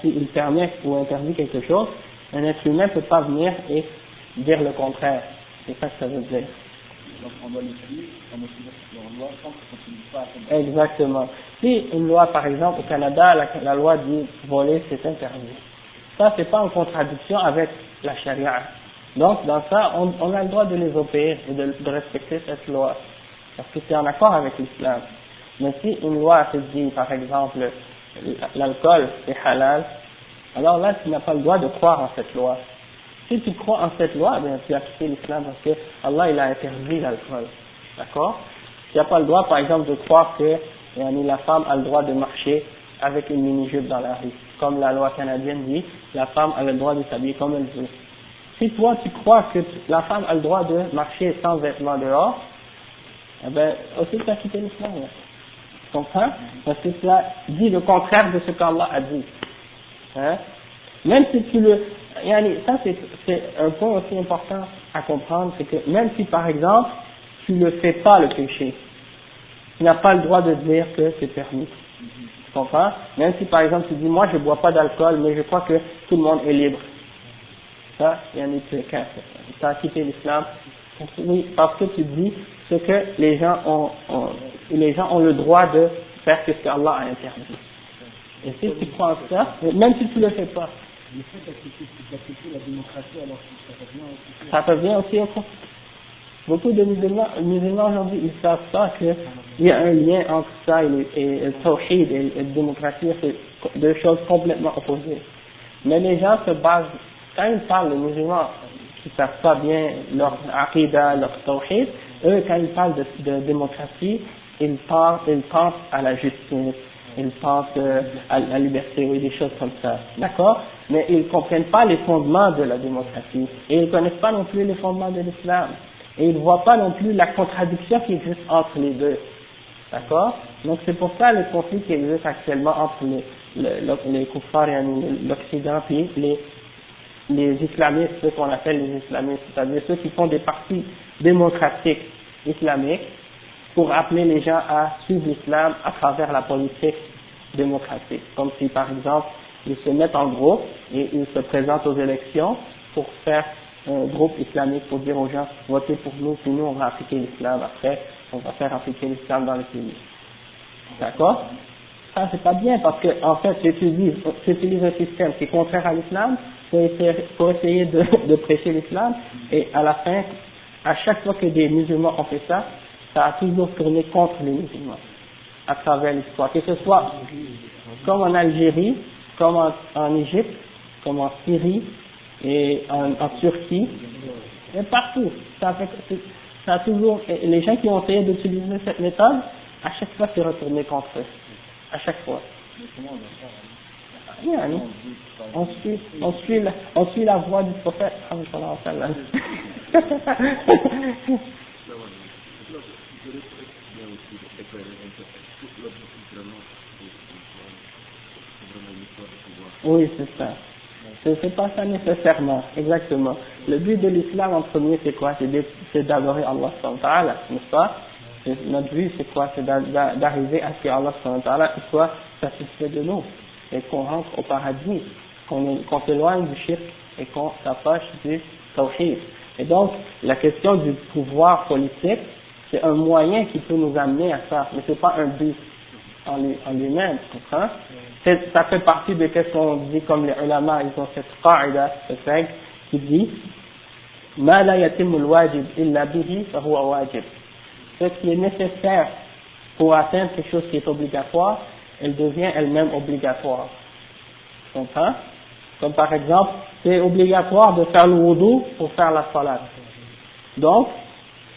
s'il permet ou interdit quelque chose, un être humain ne peut pas venir et dire le contraire. C'est ça que ça veut dire. Exactement. Si une loi, par exemple, au Canada, la, la loi dit voler, c'est interdit. Ça, c'est pas en contradiction avec la charia. Donc, dans ça, on, a le droit de les obéir et de, respecter cette loi. Parce que c'est en accord avec l'islam. Mais si une loi te dit, par exemple, l'alcool est halal, alors là, tu n'as pas le droit de croire en cette loi. Si tu crois en cette loi, bien, tu as quitté l'islam parce que Allah, il a interdit l'alcool. D'accord? Tu n'as pas le droit, par exemple, de croire que la femme a le droit de marcher avec une mini-jupe dans la rue. Comme la loi canadienne dit, la femme a le droit de s'habiller comme elle veut. Si toi, tu crois que la femme a le droit de marcher sans vêtements dehors, eh ben, aussi tu as quitté l'islam. Tu comprends? Parce que cela dit le contraire de ce qu'Allah a dit. Hein? Même si tu le ça c'est un point aussi important à comprendre, c'est que même si par exemple tu ne fais pas le péché, tu n'as pas le droit de dire que c'est permis. Tu comprends? Même si par exemple tu dis moi je ne bois pas d'alcool, mais je crois que tout le monde est libre. Ça, yani, tu as quitté l'islam. Oui, parce que tu dis ce que les gens ont, les gens ont le droit de faire ce qu'Allah a interdit. Et si tu crois ça, même si tu ne le fais pas, le que ça. Ça revient aussi au fond. Beaucoup de musulmans, aujourd'hui, ils savent pas qu'il y a un lien entre ça et, le, et, tawhid et, la démocratie, c'est deux choses complètement opposées. Mais les gens se basent, quand ils parlent, les musulmans qui ne savent pas bien leur aqidah, leur tawhid, eux, quand ils parlent de, démocratie, ils pensent, ils pensent à la justice, ils pensent à la liberté, oui, des choses comme ça. D'accord? Mais ils ne comprennent pas les fondements de la démocratie. Et ils ne connaissent pas non plus les fondements de l'islam. Et ils ne voient pas non plus la contradiction qui existe entre les deux. D'accord? Donc c'est pour ça le conflit qui existe actuellement entre les, les, les kuffars et l'Occident et les, les islamistes, ceux qu'on appelle les islamistes, c'est-à-dire ceux qui font des partis démocratiques islamiques, pour appeler les gens à suivre l'islam à travers la politique démocratique. Comme si, par exemple, ils se mettent en groupe et ils se présentent aux élections pour faire un groupe islamique pour dire aux gens votez pour nous, puis nous on va appliquer l'islam après, on va faire appliquer l'islam dans le pays. D'accord? Ça c'est pas bien parce que en fait tu un système qui est contraire à l'islam pour essayer, *laughs* de, prêcher l'islam et à la fin, à chaque fois que des musulmans ont fait ça, ça a toujours tourné contre les musulmans à travers l'histoire, que ce soit comme en Algérie, comme en, Égypte, comme en Syrie et en, Turquie, et partout. Ça a toujours, les gens qui ont essayé d'utiliser cette méthode, à chaque fois c'est retourné contre eux, à chaque fois. On suit, on suit, la, on suit la voie du prophète. *laughs* Oui, c'est ça. C'est pas ça nécessairement, exactement. Le but de l'islam en premier, c'est quoi? C'est d'adorer Allah, n'est-ce pas? Notre but, c'est quoi? C'est d'arriver à ce que Allah soit satisfait de nous et qu'on rentre au paradis, qu'on s'éloigne du shirk et qu'on s'approche du tawhid. Et donc, la question du pouvoir politique, c'est un moyen qui peut nous amener à ça, mais c'est pas un but en lui-même, tu comprends Ça fait partie de ce qu'on dit comme les ulama, ils ont cette qaïda, cette règle, qui dit « Ma la yatimul wajib illa bihi fahuwa wajib » Ce qui est nécessaire pour atteindre quelque chose qui est obligatoire, elle devient elle-même obligatoire. Tu comprends Comme par exemple, c'est obligatoire de faire le wudu pour faire la salat. Donc,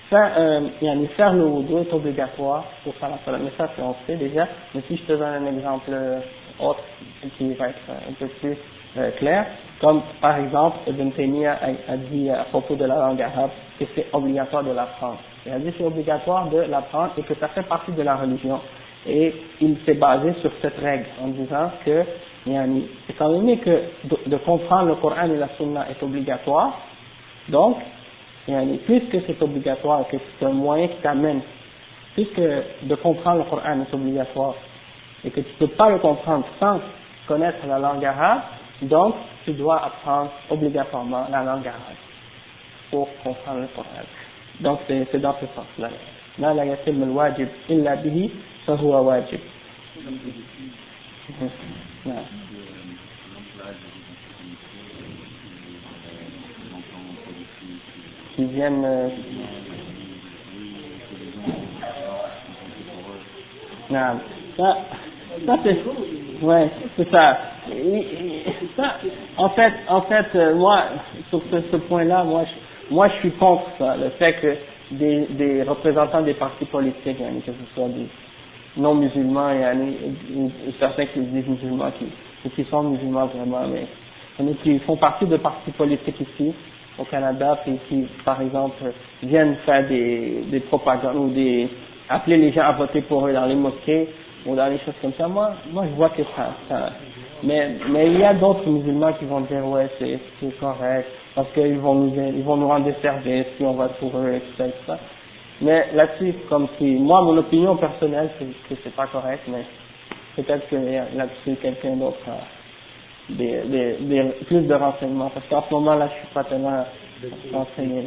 faire, euh, faire le wudu est obligatoire pour faire la salat. Mais ça, c'est on sait déjà. Mais si je te donne un exemple euh, autre qui va être un peu plus euh, clair, comme par exemple Ibn Taymiyyah a, dit à propos de la langue arabe que c'est obligatoire de l'apprendre. Il a dit c'est obligatoire de l'apprendre et que ça fait partie de la religion. Et il s'est basé sur cette règle en disant que, étant donné que de, comprendre le Coran et la Sunna est obligatoire, donc puisque c'est obligatoire, que c'est un moyen qui t'amène, puisque de comprendre le Coran est obligatoire, et que tu ne peux pas le comprendre sans connaître la langue arabe, donc tu dois apprendre obligatoirement la langue arabe pour comprendre le Coran. Donc c'est dans ce sens-là. لا لا يتم الواجب إلا به فهو واجب. نعم. qui viennent euh, non, ça, ça c'est ouais, c'est ça. ça. En fait, en fait, euh, moi, sur ce, ce point-là, moi, je, moi, je suis contre ça, le fait que des, des représentants des partis politiques, yani, que ce soit des non musulmans, yani, ou, certains qui disent musulmans, qui, qui sont musulmans vraiment, mais qui font partie de partis politiques ici, au Canada, puis qui, par exemple, viennent faire des, des propagandes ou des appeler les gens à voter pour eux dans les mosquées ou dans les choses comme ça. Moi, moi, je vois que ça, ça mais, mais il y a d'autres musulmans qui vont dire ouais, c'est, correct parce qu'ils vont nous, ils vont nous rendre des services si on vote pour eux, etc. Mais là-dessus, comme si, moi, mon opinion personnelle, c'est que c'est pas correct, mais peut-être que là-dessus, quelqu'un d'autre a des, des, des, plus de renseignements, parce qu'en ce moment là, je suis pas tellement renseigné.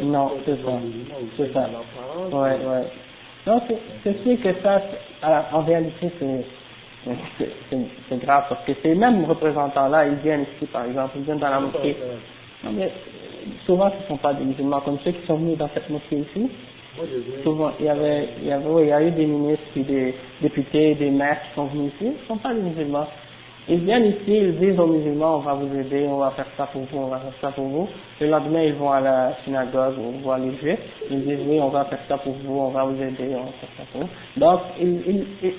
Non, c'est ça, c'est ça. Ouais, ouais. Non, c'est sûr que ça, en réalité, c'est c'est grave parce que ces mêmes représentants-là, ils viennent ici, par exemple, ils viennent dans la mosquée. Non, mais souvent, ce ne sont pas des musulmans comme ceux qui sont venus dans cette mosquée ici. Souvent, il y avait, il y avait, il y a eu des ministres, des députés, des maires qui sont venus ici, ils ne sont pas des musulmans. Ils viennent ici, ils disent aux musulmans, on va vous aider, on va faire ça pour vous, on va faire ça pour vous. Le lendemain, ils vont à la synagogue ou voir les juifs, ils disent oui, on va faire ça pour vous, on va vous aider, on va faire ça pour vous. Donc, ils, ils,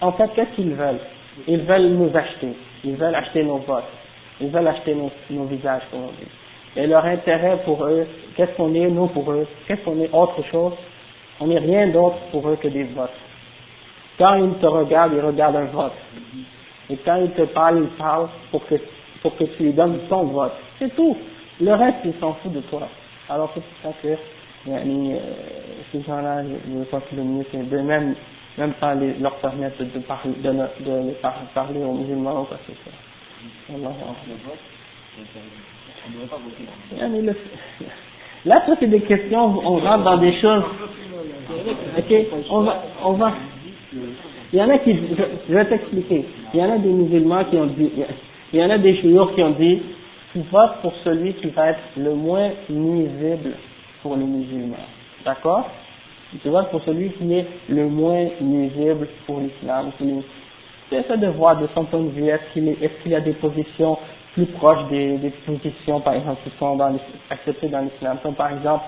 en fait, qu'est-ce qu'ils veulent? Ils veulent nous acheter, ils veulent acheter nos votes, ils veulent acheter nos, nos visages, comme on dit. Et leur intérêt pour eux, qu'est-ce qu'on est, nous, pour eux? Qu'est-ce qu'on est autre chose? On n'est rien d'autre pour eux que des votes. Quand ils te regardent, ils regardent un vote. Et quand ils te parlent, ils parlent pour que, pour que tu lui donnes ton vote. C'est tout. Le reste, ils s'en foutent de toi. Alors c'est pour ça que euh, ces gens-là, je pense que le mieux, c'est de même, même pas les, leur permettre de, parler, de, de, de parler aux musulmans ou quoi que ce soit. Là, ça c'est des questions, on rentre dans des choses. Ok, on va. Il y en a qui, je, vais t'expliquer. Il y en a des musulmans qui ont dit, il y en a des chouyours qui ont dit, tu votes pour celui qui va être le moins nuisible pour les musulmans. D'accord? Tu votes pour celui qui est le moins nuisible pour l'islam. Tu essaies de voir de son point de vue, est-ce qu'il est, y a des positions plus proches des, positions, par exemple, qui sont acceptées dans l'islam. Comme par exemple,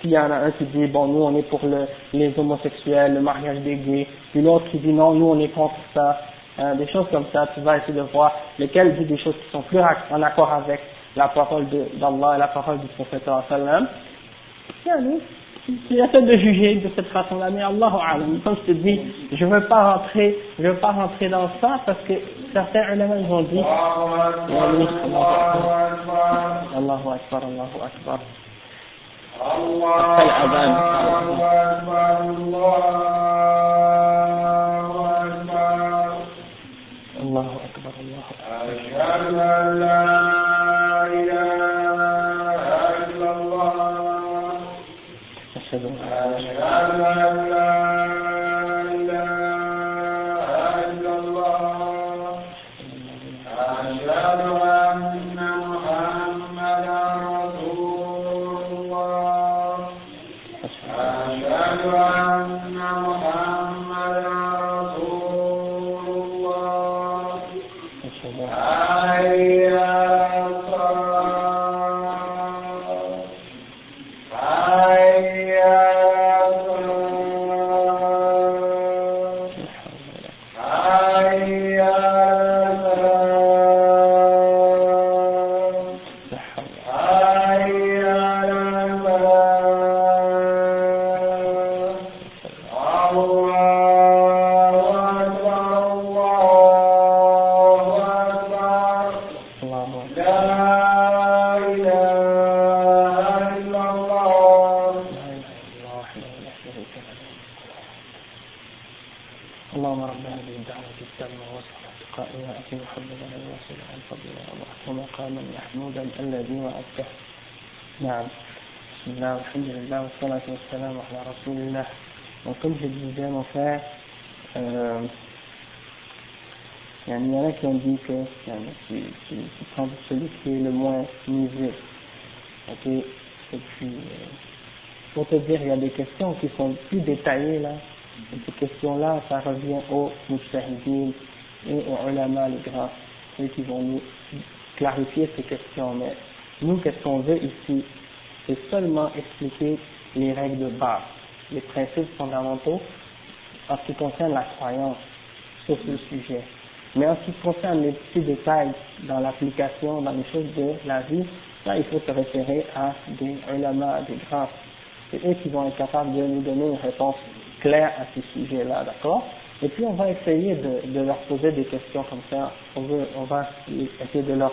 s'il y en a un qui dit, bon, nous on est pour le, les homosexuels, le mariage des gays, puis l'autre qui dit, non, nous on est contre ça, hein, des choses comme ça, tu vas essayer de voir lesquelles dit des choses qui sont plus en accord avec la parole d'Allah et la parole du prophète sallam. Tu essaies de juger de cette façon-là, mais Allah comme je te dis, je ne veux pas rentrer, je veux pas rentrer dans ça parce que certains ulama ils ont dit, Allahu Akbar, Allahu Akbar. Bye. الله أكبر الله أكبر الله أكبر أشهد أن لا Donc comme je disais, mon frère, euh, il y en a qui ont dit que tu, tu, tu prends celui qui est le moins misé. Ok Et puis, euh, pour te dire, il y a des questions qui sont plus détaillées là. et ces questions-là, ça revient aux mujtahidin et aux ulama, les grands, ceux qui vont nous clarifier ces questions. Mais nous, qu'est-ce qu'on veut ici? C'est seulement expliquer les règles de base les principes fondamentaux en ce qui concerne la croyance sur ce sujet. Mais en ce qui concerne les petits détails dans l'application, dans les choses de la vie, là il faut se référer à des ulama, des grands. C'est eux qui vont être capables de nous donner une réponse claire à ces sujets-là, d'accord? Et puis on va essayer de, leur poser des questions comme ça. On, va essayer de leur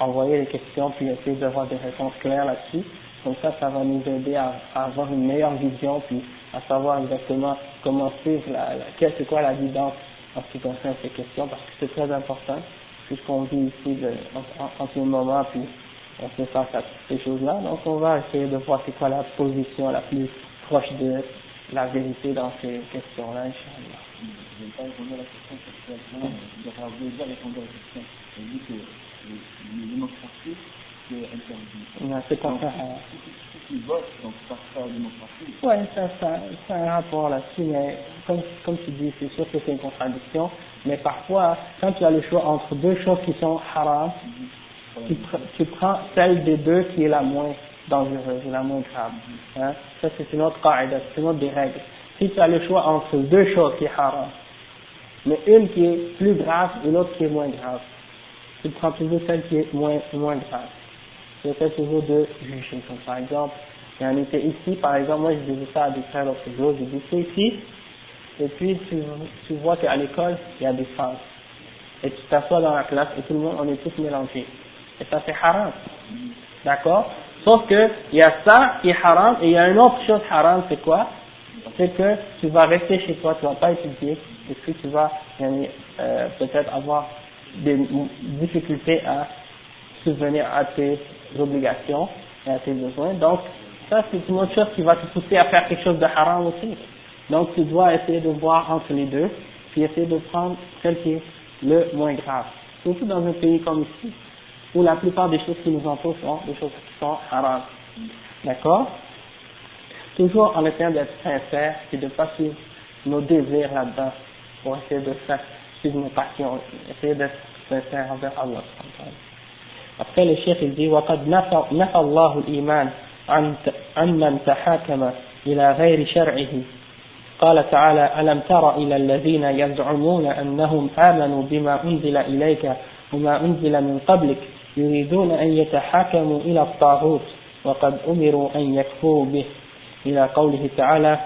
envoyer des questions, puis essayer d'avoir des réponses claires là-dessus. Comme ça, ça va nous aider à, avoir une meilleure vision, puis à savoir exactement comment suivre, la, la, c'est quoi la guidance en ce qui concerne ces questions, parce que c'est très important, puisqu'on vit ici de, en, en, ce moment, puis on fait face à ces choses-là. Donc, on va essayer de voir c'est quoi la position la plus proche de la vérité dans ces questions-là, Inch'Allah. Je vais pas répondre à la question vous avez déjà répondu à la question. Vous dit que les démocraties c'est comme ça. Oui, ça, ça, ça a un rapport là-dessus, mais comme, comme tu dis, c'est sûr que c'est une contradiction, mais parfois, quand tu as le choix entre deux choses qui sont haram, tu, tu prends celle des deux qui est la moins dangereuse, la moins grave. Ça, c'est une autre c'est une autre des règles. Si tu as le choix entre deux choses qui sont haram, mais une qui est plus grave et l'autre qui est moins grave, tu prends toujours celle qui est moins, moins grave fait toujours de juger. Comme par exemple, il y en était ici, par exemple, moi je disais ça à des frères l'autre jour, je disais ici, et puis tu, tu vois qu'à l'école, il y a des femmes. Et tu t'assois dans la classe et tout le monde, on est tous mélangés. Et ça c'est haram. D'accord? Sauf que il y a ça qui est haram et il y a une autre chose haram, c'est quoi? C'est que tu vas rester chez toi, tu vas pas étudier, et puis tu vas euh, peut-être avoir des difficultés à subvenir à tes obligations et à tes besoins. Donc, ça, c'est une autre chose qui va te pousser à faire quelque chose de haram aussi. Donc tu dois essayer de voir entre les deux, puis essayer de prendre celle qui est le moins grave. Surtout dans un pays comme ici, où la plupart des choses qui nous entourent sont des choses sont haram. D'accord Toujours en essayant d'être sincère et de ne pas suivre nos désirs là-dedans pour essayer de faire suivre nos passions, essayer d'être sincère envers Allah. Après le chef il dit وقد نفى الله الإيمان عن من تحاكم إلى غير شرعه قال تعالى ألم تر إلى الذين يزعمون أنهم آمنوا بما أنزل إليك وما أنزل من قبلك يريدون أن يتحاكموا إلى الطاغوت وقد أمروا أن يكفروا به. إلى قوله تعالى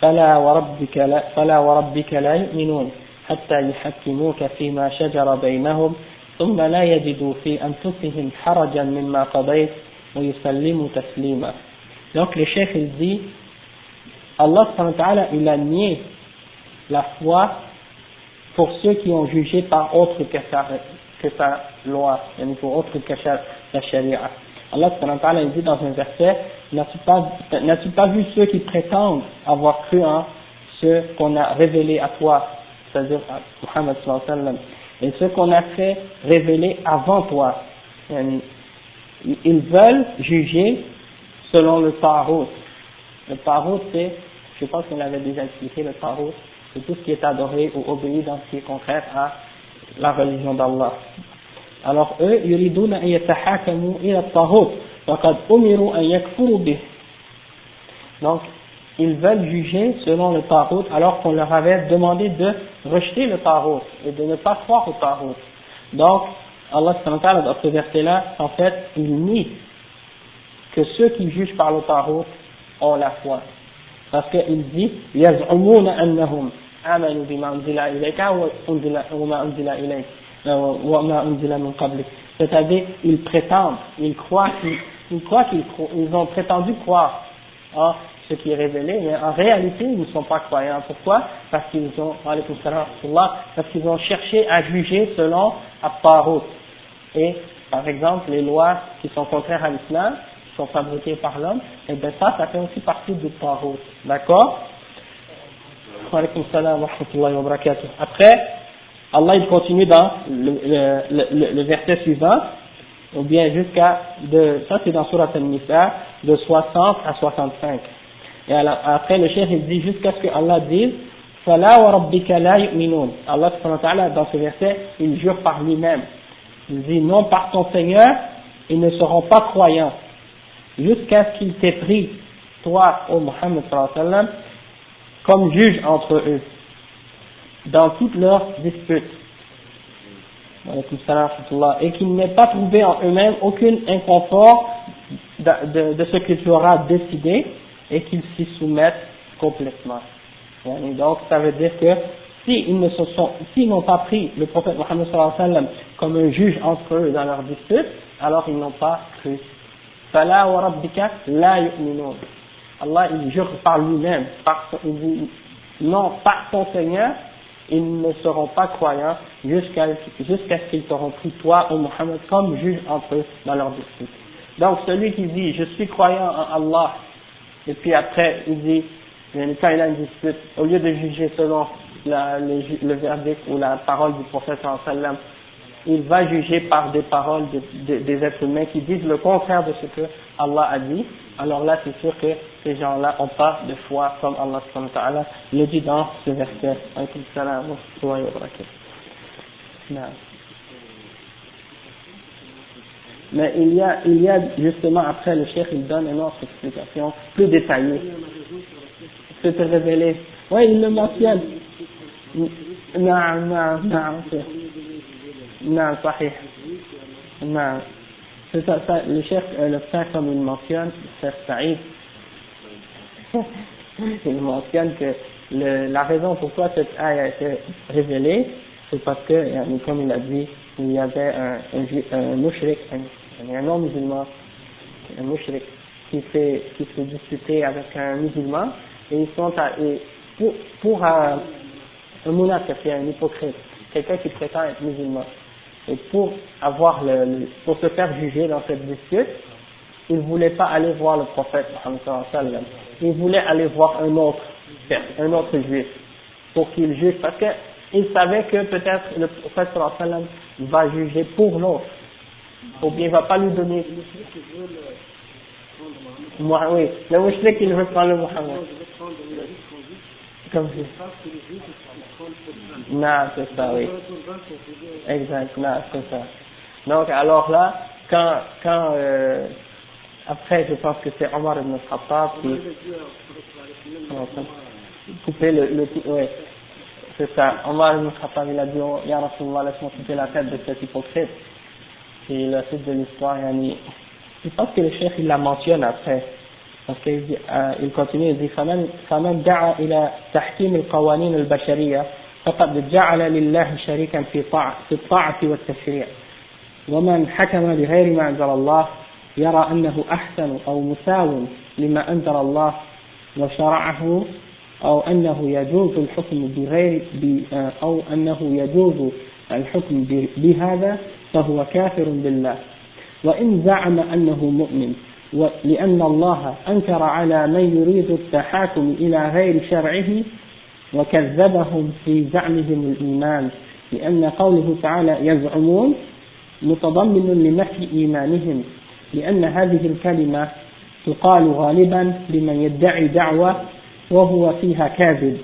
فلا وربك لا, فلا وربك لا يؤمنون حتى يحكموك فيما شجر بينهم ثم لا يجدوا في أنفسهم حرجا مما قضيت ويسلموا تسليما. Donc le chef il dit Allah il a nié la foi pour ceux qui ont jugé par autre que sa, que sa loi, pour autre que sa sharia. Allah il dit dans un verset, n'as-tu pas, pas vu ceux qui prétendent avoir cru en ce qu'on a révélé à toi, c'est-à-dire à Muhammad sallam, et ce qu'on a fait révéler avant toi? Ils veulent juger selon le tarot. Le tarot, c'est, je pense qu'on l'avait déjà expliqué, le tarot, c'est tout ce qui est adoré ou obéi dans ce qui est contraire à la religion d'Allah. Alors eux. Donc, ils veulent juger selon le tarot alors qu'on leur avait demandé de rejeter le tarot et de ne pas croire au tarot. Donc, Allah dans ce verset-là, en fait, il nie que ceux qui jugent par le tarot ont la foi. Parce qu'il dit, yaz'umuna annahum. آمنوا بما أنزل إليك وما أنزل إليك c'est-à-dire, ils prétendent, ils croient qu'ils croient qu'ils ils ont prétendu croire en ce qui est révélé, mais en réalité, ils ne sont pas croyants. Pourquoi Parce qu'ils ont, parce qu'ils ont cherché à juger selon Apparot. Et, par exemple, les lois qui sont contraires à l'islam, qui sont fabriquées par l'homme, et bien ça, ça fait aussi partie du Parot. D'accord Après, Allah il continue dans le, le, le, le verset suivant, ou bien jusqu'à, de, ça c'est dans Surat al-Nisa, de 60 à 65. Et alors, après le chef il dit jusqu'à ce que Allah dise, Fala wa rabbika la yu'minun. Allah dans ce verset, il jure par lui-même. Il dit non par ton Seigneur, ils ne seront pas croyants. Jusqu'à ce qu'il t'ait pris, toi, ô Muhammad sallallahu comme juge entre eux dans toutes leurs disputes. Et qu'ils n'aient pas trouvé en eux-mêmes aucun inconfort de, ce que tu auras décidé et qu'ils s'y soumettent complètement. Et donc ça veut dire que s'ils ne se sont, n'ont pas pris le prophète Mohammed sallam comme un juge entre eux dans leurs disputes, alors ils n'ont pas cru. Allah il jure par lui-même, non par ton Seigneur, ils ne seront pas croyants jusqu'à jusqu'à ce qu'ils t'auront pris toi ou Mohammed comme juge entre eux dans leur dispute. Donc celui qui dit je suis croyant en Allah et puis après il dit quand il a une dispute, au lieu de juger selon la, le, verdict ou la parole du prophète sallam, il va juger par des paroles des êtres humains qui disent le contraire de ce que Allah a dit, alors là c'est sûr que ces gens-là n'ont pas de foi comme Allah le dit dans ce verset. Mais il y a, il y a justement après le chef il donne une autre explication plus détaillée. C'est révélé. Oui, il le mentionne. Non, non, non. Non. Non. Ça, le chef, euh, le frère, comme il mentionne, le frère Saïd, *laughs* il mentionne que le, la raison pourquoi cette aille a été révélée, c'est parce que, comme il a dit, il y avait un, un, un non-musulman, un mushrik, qui s'est qui s'est avec un musulman, et ils sont à, et pour, pour un, un c'est un hypocrite, quelqu'un qui prétend être musulman, et pour avoir le, pour se faire juger dans cette dispute, il voulait pas aller voir le prophète Mohammed il voulait aller voir un autre un autre juif, pour qu'il juge, parce qu'il savait que peut-être le prophète sallam va juger pour l'autre, ou bien il va pas lui donner. Moi, oui, le mouchrik il veut prendre le Muhammad. Comme ça. Non, c'est ça, oui. Exact, non, c'est ça. Donc, alors là, quand, quand euh, après, je pense que c'est Omar ibn Khattab qui couper le, le ouais, c'est ça. Omar ibn Khattab, il a dit, oh, Ya Rasulallah, laisse-moi couper la tête de cet hypocrite. Et la suite de l'histoire, yani, je pense que le chef, il la mentionne après. Parce qu'il euh, continue, il dit, فمن, دعا إلى تحكيم القوانين البشرية فقد جعل لله شريكا في, في الطاعة والتشريع. ومن حكم بغير ما أنزل الله يرى أنه أحسن أو مساو لما أنزل الله وشرعه أو أنه يجوز الحكم بغير أو أنه يجوز الحكم بهذا فهو كافر بالله. وإن زعم أنه مؤمن لأن الله أنكر على من يريد التحاكم إلى غير شرعه وكذبهم في زعمهم الإيمان لأن قوله تعالى يزعمون متضمن لنفي إيمانهم لأن هذه الكلمة تقال غالبا لمن يدعي دعوة وهو فيها كاذب.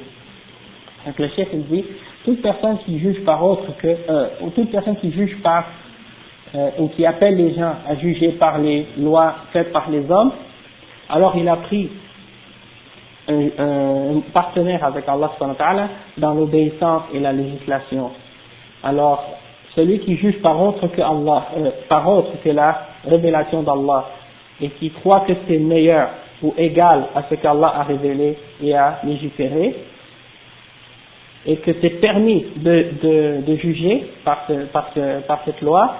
Donc le chef dit, toute personne qui juge par autre que, euh, ou toute personne qui juge par, euh, ou qui appelle les gens à juger par les lois faites par les hommes, alors il a pris un, partenaire avec Allah dans l'obéissance et la législation. Alors, celui qui juge par autre que Allah, euh, par autre que la révélation d'Allah, et qui croit que c'est meilleur ou égal à ce qu'Allah a révélé et a légiféré, et que c'est permis de, de, de, juger par, ce, par, ce, par cette loi,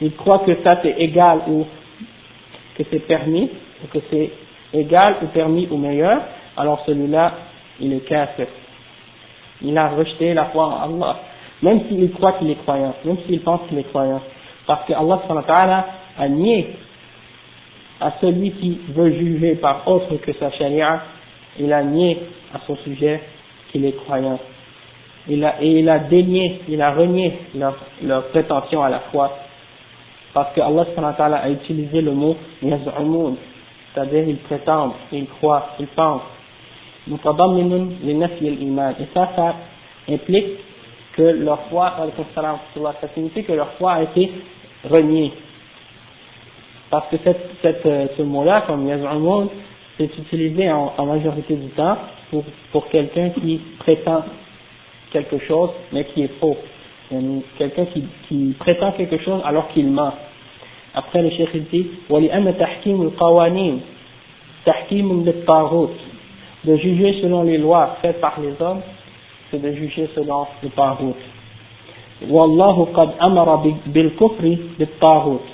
il croit que ça c'est égal ou que c'est permis, ou que c'est égal ou permis ou meilleur, alors celui-là, il est kafir. Il a rejeté la foi en Allah, même s'il croit qu'il est croyant, même s'il pense qu'il est croyant. Parce que Allah a nié à celui qui veut juger par autre que sa charia, il a nié à son sujet qu'il est croyant. Il a, et il a dénié, il a renié leur, prétention à la foi. Parce que Allah a utilisé le mot yaz'umun, c'est-à-dire ils prétendent, ils croient, ils pensent. Et ça, ça implique que leur foi, ça signifie que leur foi a été reniée. Parce que cette, ce mot-là, comme Yaz'amoun, c'est utilisé en, en, majorité du temps pour, pour quelqu'un qui prétend quelque chose, mais qui est faux. Quelqu'un qui, qui prétend quelque chose alors qu'il ment. Après, le cheikh dit, وَلِأَنَّ تَحْكِيمُ الْقَوَانِينَ تَحْكِيمٌ لِلطَّاغُوتِ de juger selon les lois faites par les hommes, c'est de juger selon le tarout. والله قد أمر بالكفر بالطاغوت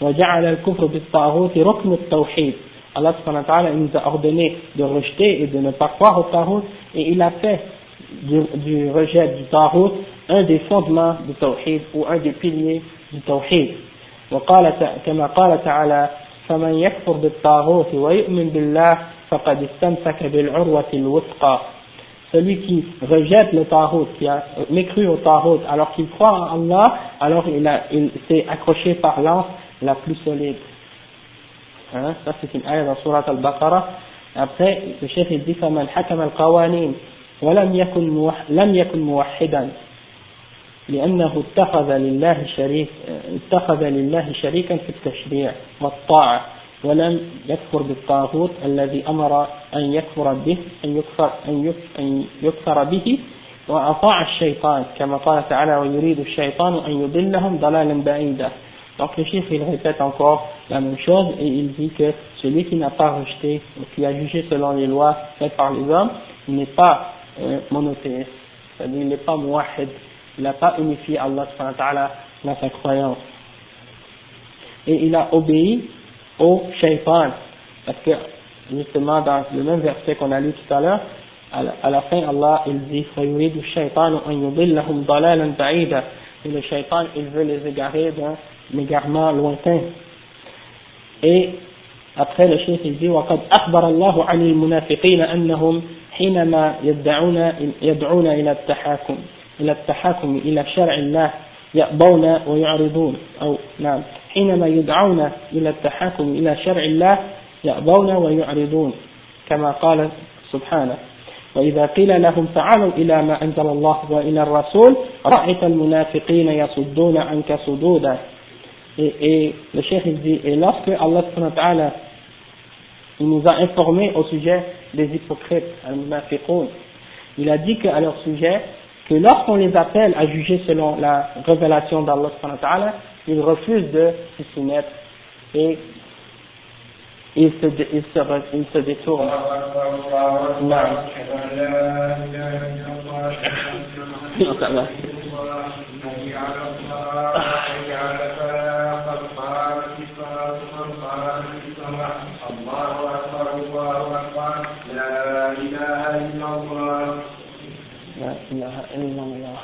وجعل الكفر بالطاغوت ركن التوحيد Allah subhanahu wa ta'ala nous a ordonné de rejeter et de ne pas croire au tarout et il a fait du, du rejet du tarout un des fondements du tawhid ou un des piliers du tawhid وقال كما قال تعالى فمن يكفر بالطاغوت ويؤمن بالله celui qui rejette le tarout, qui a mécru au tarout, alors qu'il croit en Allah, alors il, a, il s'est accroché par l'anse la plus solide. Hein? Ça c'est une ayah dans surat al-Baqarah. Après, le chef il dit فمن حكم القوانين ولم يكن لم يكن موحدا لأنه اتخذ لله شريك اتخذ لله شريكا في التشريع والطاعة ولم يكفر بالطاغوت الذي أمر أن يكفر به أن يكفر, أن يكفر به وأطاع الشيطان كما قال تعالى ويريد الشيطان أن يضلهم ضلالا بعيدا Donc le chiffre il répète encore la même chose et il dit que celui qui n'a pas rejeté ou qui a jugé selon les lois faites par les hommes, n'est pas euh, monothéiste, c'est-à-dire il n'est pas muahid, il n'a pas unifié Allah dans sa croyance. Et il a obéi au shaitan. Parce que, justement, dans le même verset qu'on a lu tout à l'heure, à la fin, Allah, il dit, Et le shaitan, il veut les égarer d'un égarement lointain. Et après le chef il dit وقد أخبر الله عن المنافقين أنهم حينما يدعون يدعون إلى التحاكم إلى التحاكم إلى شرع الله يأبون ويعرضون أو نعم حينما يدعون إلى التحاكم إلى شرع الله يأبون ويعرضون كما قال سبحانه. وإذا قيل لهم تعالوا إلى ما أنزل الله وإلى الرسول رأيت المنافقين يصدون عنك صدودا. Et, et le cheikh il dit et lorsque Allah il nous a informés au sujet des hypocrites, Il a dit qu'à leur sujet, que lorsqu'on les appelle à juger selon la révélation d'Allah, ils refusent de s'y soumettre et ils se, détournent. الله أكبر. الله أكبر لا إله إلا الله. لا إله إلا الله.